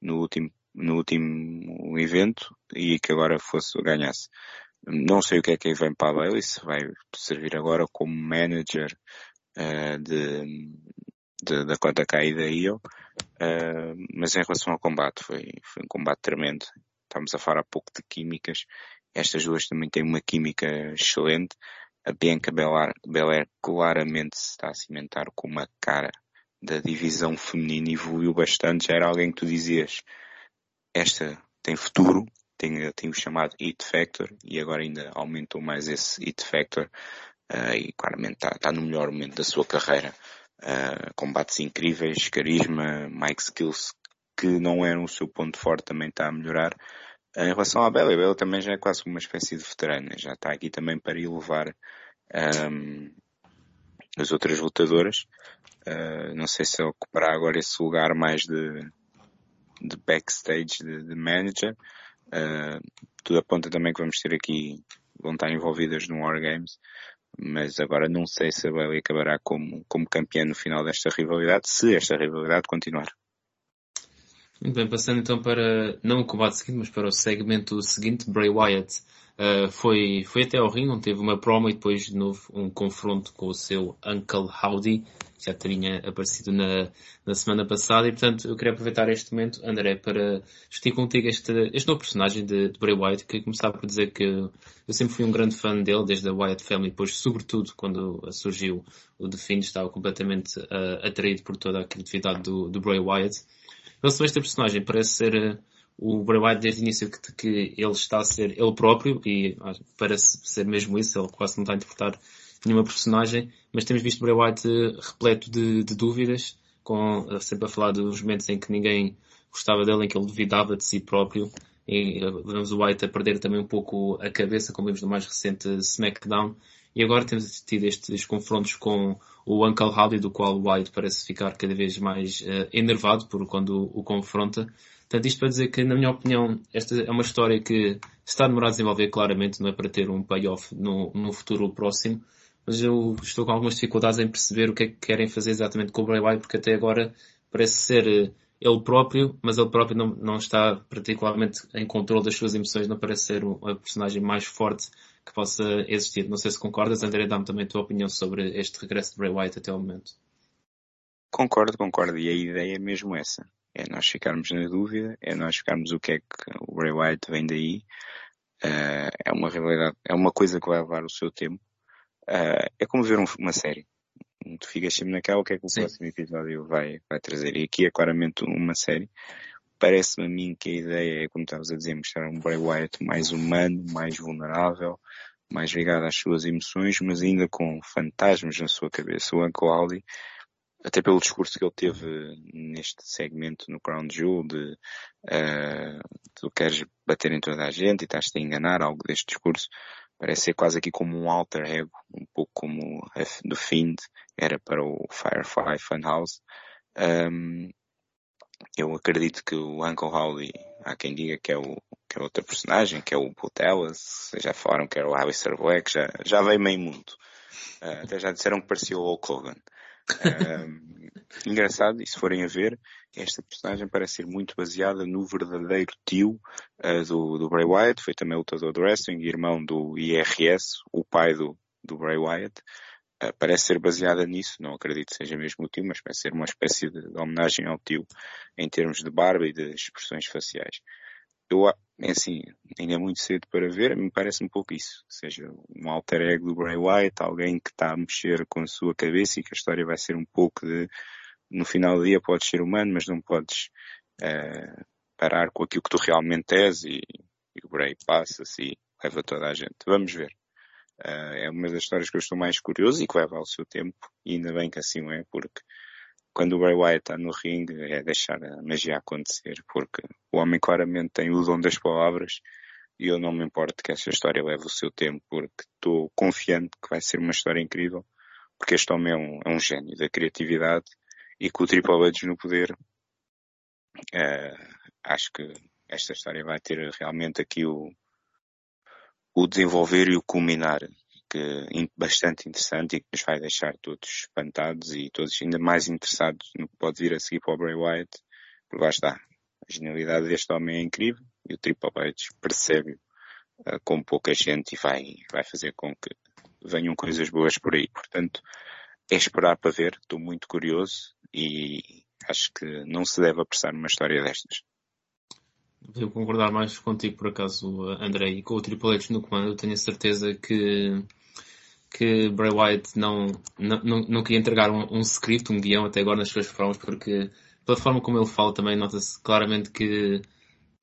no último, no último evento e que agora fosse, ganhasse. Não sei o que é que vem para a Bailey, se vai servir agora como manager uh, de, de, da conta caída IO, uh, mas em relação ao combate, foi, foi um combate tremendo. Estamos a falar há pouco de químicas. Estas duas também têm uma química excelente. A Bianca Belair, Belair claramente se está a cimentar como a cara da divisão feminina e evoluiu bastante. Já era alguém que tu dizias, esta tem futuro, tem, tem o chamado It Factor e agora ainda aumentou mais esse It Factor uh, e claramente está, está no melhor momento da sua carreira. Uh, combates incríveis, carisma, Mike Skills, que não era o seu ponto forte, também está a melhorar. Uh, em relação à Bela, a Bela também já é quase uma espécie de veterana, já está aqui também para elevar um, as outras lutadoras. Uh, não sei se ocupará agora esse lugar mais de, de backstage, de, de manager. tudo aponta também que vamos ter aqui, vão estar envolvidas no War Games mas agora não sei se a Bailey acabará como, como campeã no final desta rivalidade, se esta rivalidade continuar. Muito bem, passando então para, não o combate seguinte, mas para o segmento seguinte, Bray Wyatt uh, foi, foi até ao ringue, onde teve uma promo e depois de novo um confronto com o seu Uncle Howdy, já tinha aparecido na, na semana passada e portanto eu queria aproveitar este momento, André, para discutir contigo este, este novo personagem de, de Bray Wyatt, que começava por dizer que eu sempre fui um grande fã dele, desde a Wyatt Family, depois sobretudo quando surgiu o The Fiend, estava completamente uh, atraído por toda a criatividade do, do Bray Wyatt. Ele sobre este personagem parece ser uh, o Bray Wyatt desde o início que, que ele está a ser ele próprio e parece ser mesmo isso, ele quase não está a interpretar nenhuma personagem, mas temos visto Bray Wyatt repleto de, de dúvidas, com, sempre a falar dos momentos em que ninguém gostava dele, em que ele duvidava de si próprio. E vemos o White a perder também um pouco a cabeça, como vimos no mais recente SmackDown. E agora temos tido estes confrontos com o Uncle Howdy, do qual o White parece ficar cada vez mais uh, enervado por quando o, o confronta. Portanto, isto para dizer que, na minha opinião, esta é uma história que está a demorar a desenvolver claramente, não é para ter um payoff no, no futuro próximo, mas eu estou com algumas dificuldades em perceber o que é que querem fazer exatamente com o Bray Wyatt, porque até agora parece ser eh, ele próprio, mas ele próprio não, não está particularmente em controle das suas emoções, não parece ser a personagem mais forte que possa existir. Não sei se concordas, André, dá-me também a tua opinião sobre este regresso de Bray Wyatt até o momento. Concordo, concordo, e a ideia é mesmo essa. É nós ficarmos na dúvida, é nós ficarmos o que é que o Bray Wyatt vem daí. Uh, é uma realidade, é uma coisa que vai levar o seu tempo. Uh, é como ver um, uma série. Tu ficas sempre naquela, o que é que o Sim. próximo episódio vai, vai trazer? E aqui é claramente uma série. Parece-me a mim que a ideia é, como estavas a dizer, mostrar um Bray Wyatt mais humano, mais vulnerável, mais ligado às suas emoções, mas ainda com fantasmas na sua cabeça. O Uncle Aldi, até pelo discurso que ele teve neste segmento no Crown Jewel de uh, tu queres bater em toda a gente e estás-te a enganar, algo deste discurso, Parece ser quase aqui como um alter ego, um pouco como do Fiend era para o Firefly Funhouse. Um, eu acredito que o Uncle Howdy, há quem diga que é o que é outra personagem, que é o Botellas, já falaram que era o Alistair Black, já, já veio meio mundo. Uh, até já disseram que parecia o Hulk Hogan. Um, engraçado, e se forem a ver, esta personagem parece ser muito baseada no verdadeiro tio uh, do, do Bray Wyatt, foi também lutador do wrestling, irmão do IRS, o pai do, do Bray Wyatt. Uh, parece ser baseada nisso, não acredito que seja mesmo o tio, mas parece ser uma espécie de, de homenagem ao tio em termos de barba e de expressões faciais eu, é assim, ainda é muito cedo para ver, me parece um pouco isso. Ou seja, um alter ego do Bray Wyatt, alguém que está a mexer com a sua cabeça e que a história vai ser um pouco de, no final do dia podes ser humano, mas não podes uh, parar com aquilo que tu realmente és e, e o Bray passa-se e leva toda a gente. Vamos ver. É uma das histórias que eu estou mais curioso e que leva ao seu tempo, e ainda bem que assim é, porque quando o Bray Wyatt está no ringue é deixar a magia acontecer, porque o homem claramente tem o dom das palavras e eu não me importo que esta história leve o seu tempo porque estou confiante que vai ser uma história incrível porque este homem é um, é um gênio da criatividade e com o Triple H no poder uh, acho que esta história vai ter realmente aqui o, o desenvolver e o culminar que bastante interessante e que nos vai deixar todos espantados e todos ainda mais interessados no que pode vir a seguir para o Bray Wyatt, porque lá está. A genialidade deste homem é incrível e o Triple H percebe uh, com pouca gente e vai, vai fazer com que venham coisas boas por aí. Portanto, é esperar para ver. Estou muito curioso e acho que não se deve apressar numa história destas. Devo concordar mais contigo, por acaso, André, e com o Triple H no comando. Eu tenho a certeza que, que Bray Wyatt não, não, não, não queria entregar um, um script, um guião até agora nas suas formas, porque pela forma como ele fala também nota-se claramente que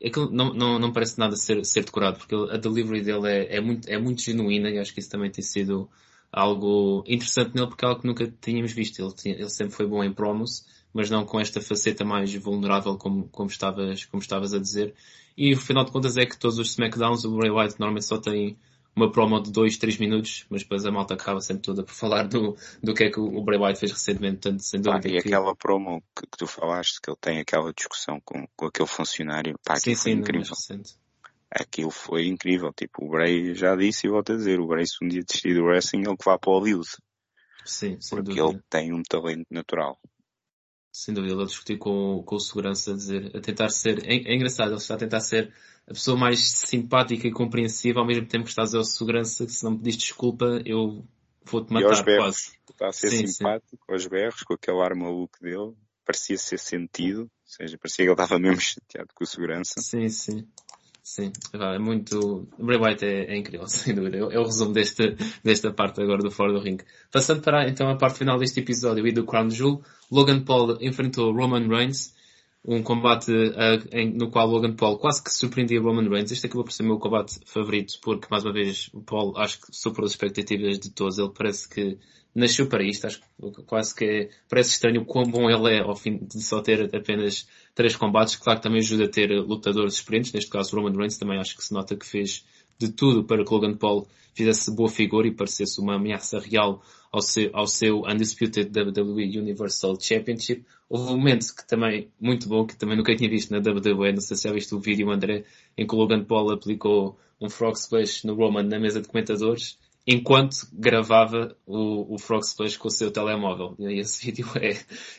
aquilo não, não, não parece nada ser, ser decorado, porque a delivery dele é, é, muito, é muito genuína e acho que isso também tem sido algo interessante nele porque é algo que nunca tínhamos visto. Ele, tinha, ele sempre foi bom em promos, mas não com esta faceta mais vulnerável como, como, estavas, como estavas a dizer. E o final de contas é que todos os SmackDowns o Bray Wyatt normalmente só tem uma promo de 2, 3 minutos, mas depois a malta acaba sempre toda por falar do, do que é que o Bray Wyatt fez recentemente, tanto sem dúvida. Ah, e que... aquela promo que, que, tu falaste, que ele tem aquela discussão com, com aquele funcionário, pá, sim, foi sim, incrível. Aquilo foi incrível, tipo, o Bray já disse e volto a dizer, o Bray se um dia desistir do wrestling, ele que vá para o Hollywood. Sim, Porque dúvida. ele tem um talento natural. Sem dúvida, ele a discutir com, com o segurança, a dizer, a tentar ser, é, é engraçado, ele está a tentar ser a pessoa mais simpática e compreensiva, ao mesmo tempo que está a dizer ao segurança que se não me pedis desculpa, eu vou-te matar quase. Está a ser sim, simpático, sim. aos berros, com aquele ar maluco dele, parecia ser sentido, ou seja, parecia que ele estava mesmo chateado com o segurança. Sim, sim. Sim, é muito. Bray Wyatt é, é, incrível, sem dúvida. É o resumo desta, desta parte agora do Fora do Ring. Passando para então a parte final deste episódio e do Crown Jewel, Logan Paul enfrentou Roman Reigns um combate uh, em, no qual Logan Paul quase que surpreendia Roman Reigns. Este acabou por ser o meu combate favorito, porque mais uma vez o Paul acho que superou as expectativas de todos. Ele parece que nasceu para isto, acho que quase que é, parece estranho o quão bom ele é ao fim de só ter apenas três combates. Claro que também ajuda a ter lutadores experientes, neste caso Roman Reigns também acho que se nota que fez de tudo para que Logan Paul fizesse boa figura e parecesse uma ameaça real ao seu, ao seu Undisputed WWE Universal Championship. Houve um momento que também, muito bom, que também nunca tinha visto na WWE, não sei se já viste o vídeo, André, em que o Logan Paul aplicou um Frog Splash no Roman na mesa de comentadores, enquanto gravava o, o Frog Splash com o seu telemóvel. E esse vídeo é,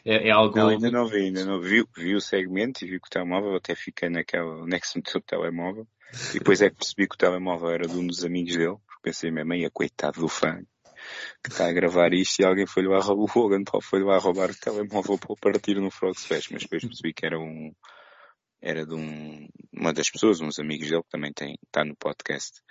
é, é algo... Não, ainda não vi, ainda não vi. Vi o segmento e vi que o telemóvel, até fiquei naquela, nexo do telemóvel. E depois é que percebi que o telemóvel era de um dos amigos dele, porque pensei mesmo, aí, coitado do fã, que está a gravar isto e alguém foi lá roubar, o Logan Paul foi lá roubar o telemóvel para partir no Frog Fest, mas depois percebi que era um, era de um, uma das pessoas, uns amigos dele que também tem, está no podcast.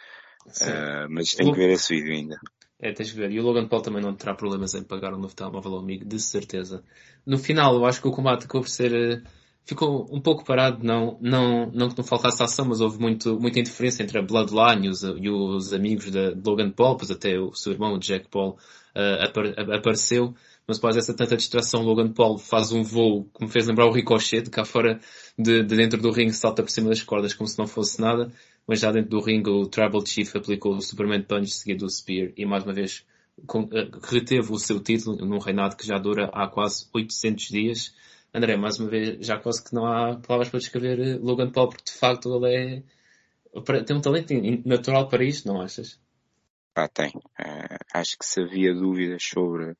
Uh, mas tem que ver esse vídeo ainda. É, tens que ver. E o Logan Paul também não terá problemas em pagar um novo telemóvel ao amigo, de certeza. No final, eu acho que o combate acabou por ser uh, ficou um pouco parado, não, não, não que não faltasse ação, mas houve muito, muita interferência entre a Bloodline e os, e os amigos de Logan Paul, pois até o seu irmão, o Jack Paul, uh, apareceu. Mas após essa tanta distração, Logan Paul faz um voo que me fez lembrar o Ricochet, de cá fora, de, de dentro do ringue, salta por cima das cordas como se não fosse nada. Mas já dentro do ringue, o Tribal Chief aplicou o Superman Punch seguido do Spear e mais uma vez com, uh, reteve o seu título num reinado que já dura há quase 800 dias André, mais uma vez, já quase que não há palavras para descrever eh, Logan Paul, porque de facto ele é, tem um talento natural para isto, não achas? Ah, tem. Uh, acho que se havia dúvidas sobre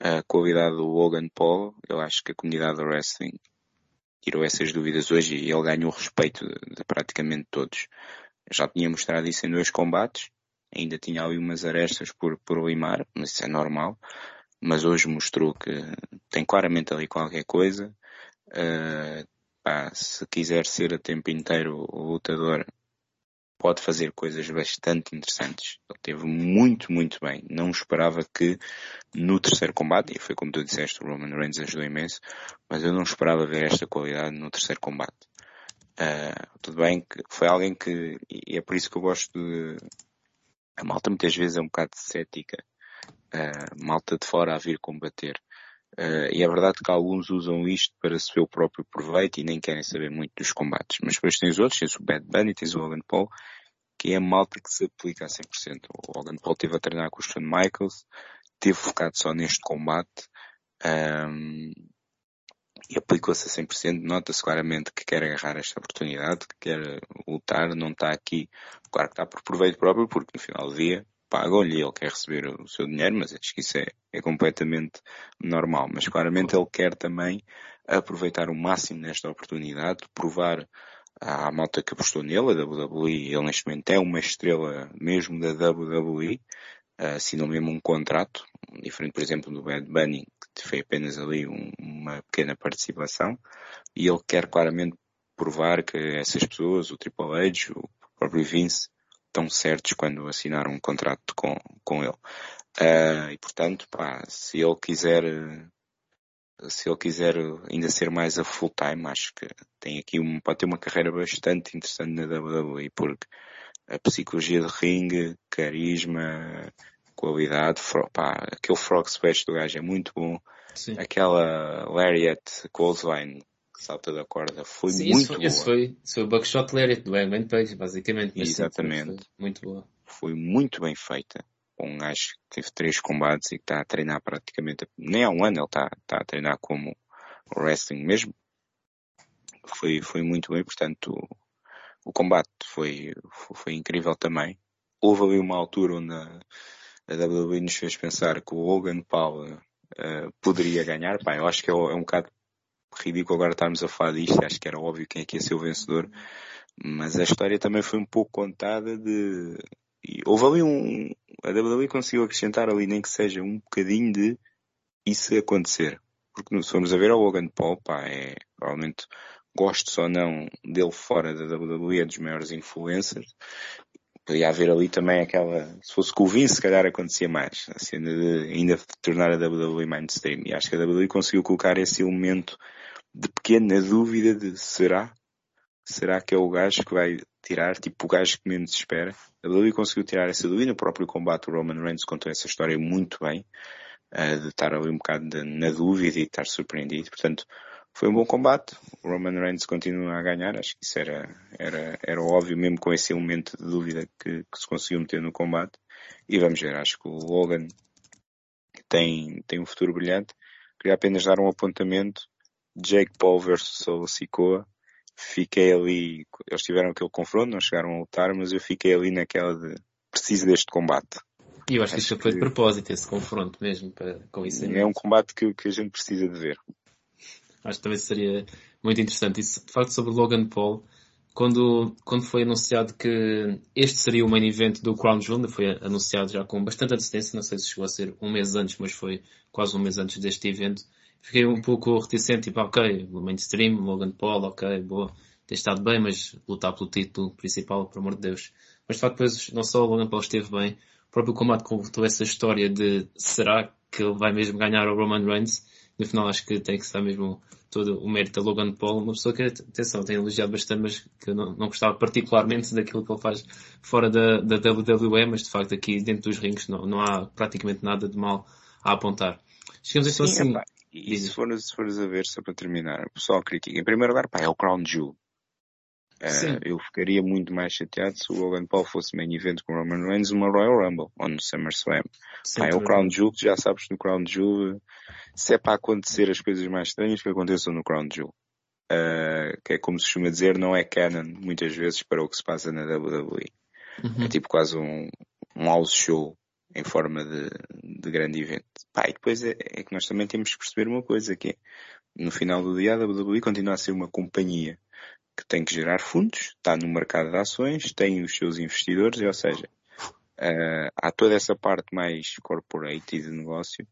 a qualidade do Logan Paul, eu acho que a comunidade do wrestling tirou essas dúvidas hoje e ele ganhou o respeito de, de praticamente todos. Já tinha mostrado isso em dois combates, ainda tinha ali umas arestas por, por limar, mas isso é normal mas hoje mostrou que tem claramente ali qualquer coisa. Uh, pá, se quiser ser a tempo inteiro o lutador, pode fazer coisas bastante interessantes. Ele teve muito, muito bem. Não esperava que no terceiro combate, e foi como tu disseste, o Roman Reigns ajudou imenso, mas eu não esperava ver esta qualidade no terceiro combate. Uh, tudo bem que foi alguém que, e é por isso que eu gosto de, a malta muitas vezes é um bocado cética uh, malta de fora a vir combater. Uh, e é verdade que alguns usam isto para seu próprio proveito e nem querem saber muito dos combates. Mas depois tens outros, tens o Bad Bunny, tens o Logan Paul, que é a malta que se aplica a 100%. O Logan Paul teve a treinar com o Shawn Michaels, teve focado só neste combate, um, e aplicou-se a 100%. Nota-se claramente que quer agarrar esta oportunidade, que quer lutar, não está aqui, claro que está por proveito próprio, porque no final do dia pagam-lhe ele quer receber o seu dinheiro, mas acho que isso é, é completamente normal. Mas claramente ele quer também aproveitar o máximo nesta oportunidade, provar à malta que apostou nele, a WWE, ele neste momento é uma estrela mesmo da WWE, assinou mesmo um contrato, diferente por exemplo do Bad Bunny, que foi apenas ali um, uma pequena participação, e ele quer claramente provar que essas pessoas, o Triple H, o próprio Vince, estão certos quando assinaram um contrato com, com ele. Uh, e portanto, pá, se ele quiser, se ele quiser ainda ser mais a full time, acho que tem aqui um, pode ter uma carreira bastante interessante na WWE, porque a psicologia de ringue, carisma, qualidade, pá, aquele frog splash do gajo é muito bom. Sim. Aquela Lariat Clothesline salta da corda foi Sim, muito isso, boa. Isso foi, isso foi o Buckshot Lariat do Evan Page, basicamente. Exatamente. Foi muito boa. Foi muito bem feita. Um gajo que teve três combates e que está a treinar praticamente, nem há um ano ele está, está a treinar como wrestling mesmo. Foi, foi muito bem, portanto, o, o combate foi, foi incrível também. Houve ali uma altura onde a, a WWE nos fez pensar que o Logan Paul uh, poderia ganhar. Pá, eu acho que é, é um bocado ridículo agora estarmos a falar disto, acho que era óbvio quem é que ia ser o vencedor, mas a história também foi um pouco contada de. E houve ali um. A WWE conseguiu acrescentar ali, nem que seja um bocadinho de isso acontecer. Porque se formos a ver o Logan Paul, pá, é provavelmente gostos ou não dele fora da WWE, é dos maiores influencers. Podia haver ali também aquela, se fosse com o Vince, se calhar acontecia mais, a cena de ainda tornar a WWE mainstream. E acho que a WWE conseguiu colocar esse elemento de pequena dúvida de será? Será que é o gajo que vai tirar? Tipo o gajo que menos espera. A WWE conseguiu tirar essa dúvida. O próprio combate, o Roman Reigns contou essa história muito bem. Uh, de estar ali um bocado de, na dúvida e estar surpreendido. Portanto, foi um bom combate. O Roman Reigns continua a ganhar. Acho que isso era, era, era óbvio mesmo com esse elemento de dúvida que, que se conseguiu meter no combate. E vamos ver. Acho que o Logan tem, tem um futuro brilhante. Queria apenas dar um apontamento Jake Paul versus Solo Sikoa, fiquei ali, eles tiveram aquele confronto, não chegaram a lutar, mas eu fiquei ali naquela de preciso deste combate. E eu acho, acho que isso foi de propósito, esse confronto mesmo, para, com isso. É um combate que, que a gente precisa de ver. Acho que também seria muito interessante. Isso, de facto, sobre Logan Paul, quando, quando foi anunciado que este seria o main event do Crown Jewel, foi anunciado já com bastante antecedência, não sei se chegou a ser um mês antes, mas foi quase um mês antes deste evento fiquei um pouco reticente, tipo, ok, mainstream, Logan Paul, ok, boa, ter estado bem, mas lutar pelo título principal, por amor de Deus. Mas de facto depois não só o Logan Paul esteve bem, o próprio combate contou essa história de será que ele vai mesmo ganhar o Roman Reigns? No final acho que tem que estar mesmo todo o mérito a Logan Paul, uma pessoa que, atenção, tem elogiado bastante, mas que eu não, não gostava particularmente daquilo que ele faz fora da, da WWE, mas de facto aqui dentro dos rings não, não há praticamente nada de mal a apontar. Chegamos então assim... E se fores, se fores a ver, só para terminar, o pessoal critica. Em primeiro lugar, pá, é o Crown Jewel. Uh, eu ficaria muito mais chateado se o Logan Paul fosse main event com o Roman Reigns numa Royal Rumble ou no SummerSlam. Pá, é o Crown Jewel, que já sabes no Crown Jewel, se é para acontecer as coisas mais estranhas que aconteçam no Crown Jewel. Uh, que é como se costuma dizer, não é canon muitas vezes para o que se passa na WWE. Uhum. É tipo quase um, um house show em forma de, de grande evento. Pá, e depois é, é, que nós também temos que perceber uma coisa, que é, no final do dia a WWE continua a ser uma companhia que tem que gerar fundos, está no mercado de ações, tem os seus investidores, ou seja, uh, há toda essa parte mais corporate e de negócio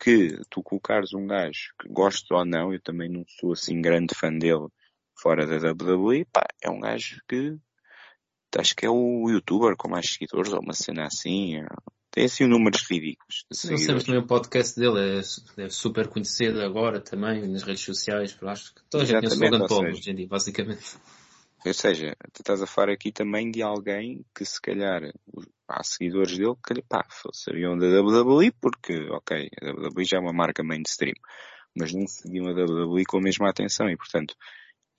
que tu colocares um gajo que gosto ou não, eu também não sou assim grande fã dele fora da WWE, pá, é um gajo que acho que é o youtuber com mais seguidores ou uma cena assim. É, tem assim números ridículos. Não sabemos também o podcast dele, é, é, super conhecido agora também nas redes sociais. Acho que toda a gente conhece o Logan hoje em dia, basicamente. Ou seja, tu estás a falar aqui também de alguém que se calhar há seguidores dele que pá, sabiam da WWE porque, ok, a WWE já é uma marca mainstream, mas não seguiam a WWE com a mesma atenção e portanto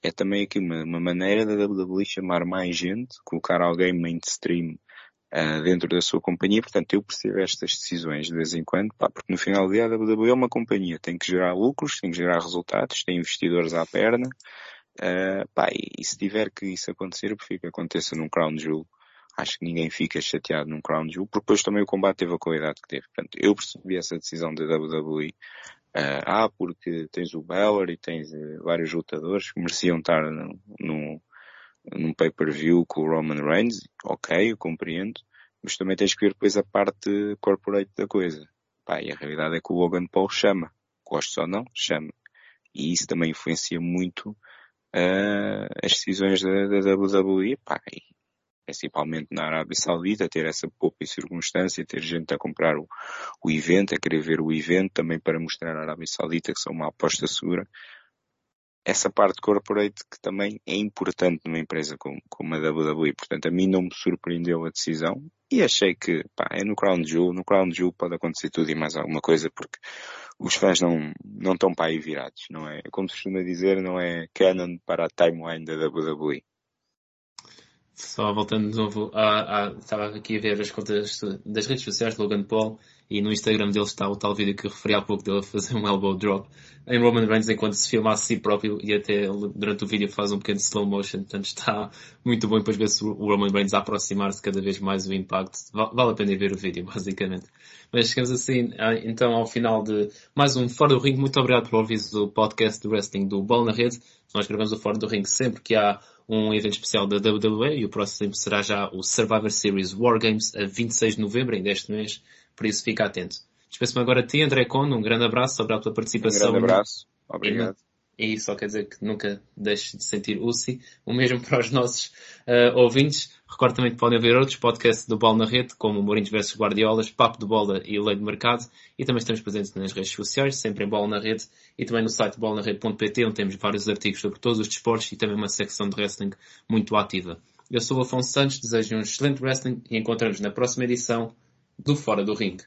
é também aqui uma, uma maneira da WWE chamar mais gente, colocar alguém mainstream uh, dentro da sua companhia. Portanto, eu percebo estas decisões de vez em quando, pá, porque no final do dia a WWE é uma companhia, tem que gerar lucros, tem que gerar resultados, tem investidores à perna. Uh, pá, e, e, se tiver que isso acontecer, eu prefiro que aconteça num Crown Jewel. Acho que ninguém fica chateado num Crown Jewel, porque depois também o combate teve a qualidade que teve. Portanto, eu percebi essa decisão da WWE. Uh, ah, porque tens o Beller e tens uh, vários lutadores que mereciam estar no, no, num pay-per-view com o Roman Reigns, ok, eu compreendo, mas também tens que ver depois a parte corporate da coisa. Pá, e a realidade é que o Logan Paul chama. Gostes ou não, chama. E isso também influencia muito uh, as decisões da, da WWE, pá, principalmente na Arábia Saudita, ter essa pouca circunstância, ter gente a comprar o, o evento, a querer ver o evento, também para mostrar à Arábia Saudita que são uma aposta segura essa parte corporate que também é importante numa empresa como, como a WWE. Portanto, a mim não me surpreendeu a decisão e achei que, pá, é no Crown Jewel. No Crown Jewel pode acontecer tudo e mais alguma coisa porque os fãs não, não estão para aí virados, não é? Como se costuma dizer, não é canon para a timeline da WWE. Só voltando de novo, a, estava aqui a ver as contas das redes sociais de Logan Paul e no Instagram dele está o tal vídeo que referi há pouco dele a fazer um elbow drop em Roman Reigns enquanto se filma a si próprio e até durante o vídeo faz um pequeno slow motion, portanto está muito bom depois ver se o Roman Reigns aproximar-se cada vez mais do impacto. Vale a pena ver o vídeo, basicamente. Mas chegamos assim, então ao final de mais um Fora do Ring. Muito obrigado por ouvir o podcast do wrestling do Bola na Rede. Nós gravamos o Fora do Ring sempre que há um evento especial da WWE e o próximo será já o Survivor Series War Games a 26 de novembro, ainda este mês, por isso fica atento. Despeço-me agora a ti, André Cono, um grande abraço, obrigado pela participação. Um grande abraço, obrigado. E, e só quer dizer que nunca deixes de sentir UCI. O mesmo para os nossos uh, ouvintes. Recordo também que podem ver outros podcasts do Bola na Rede, como Mourinhos vs Guardiolas, Papo de Bola e Lei de Mercado. E também estamos presentes nas redes sociais, sempre em Bola na Rede, e também no site bolanarede.pt, onde temos vários artigos sobre todos os desportos e também uma secção de wrestling muito ativa. Eu sou o Afonso Santos, desejo um excelente wrestling e encontramos na próxima edição do Fora do Ring.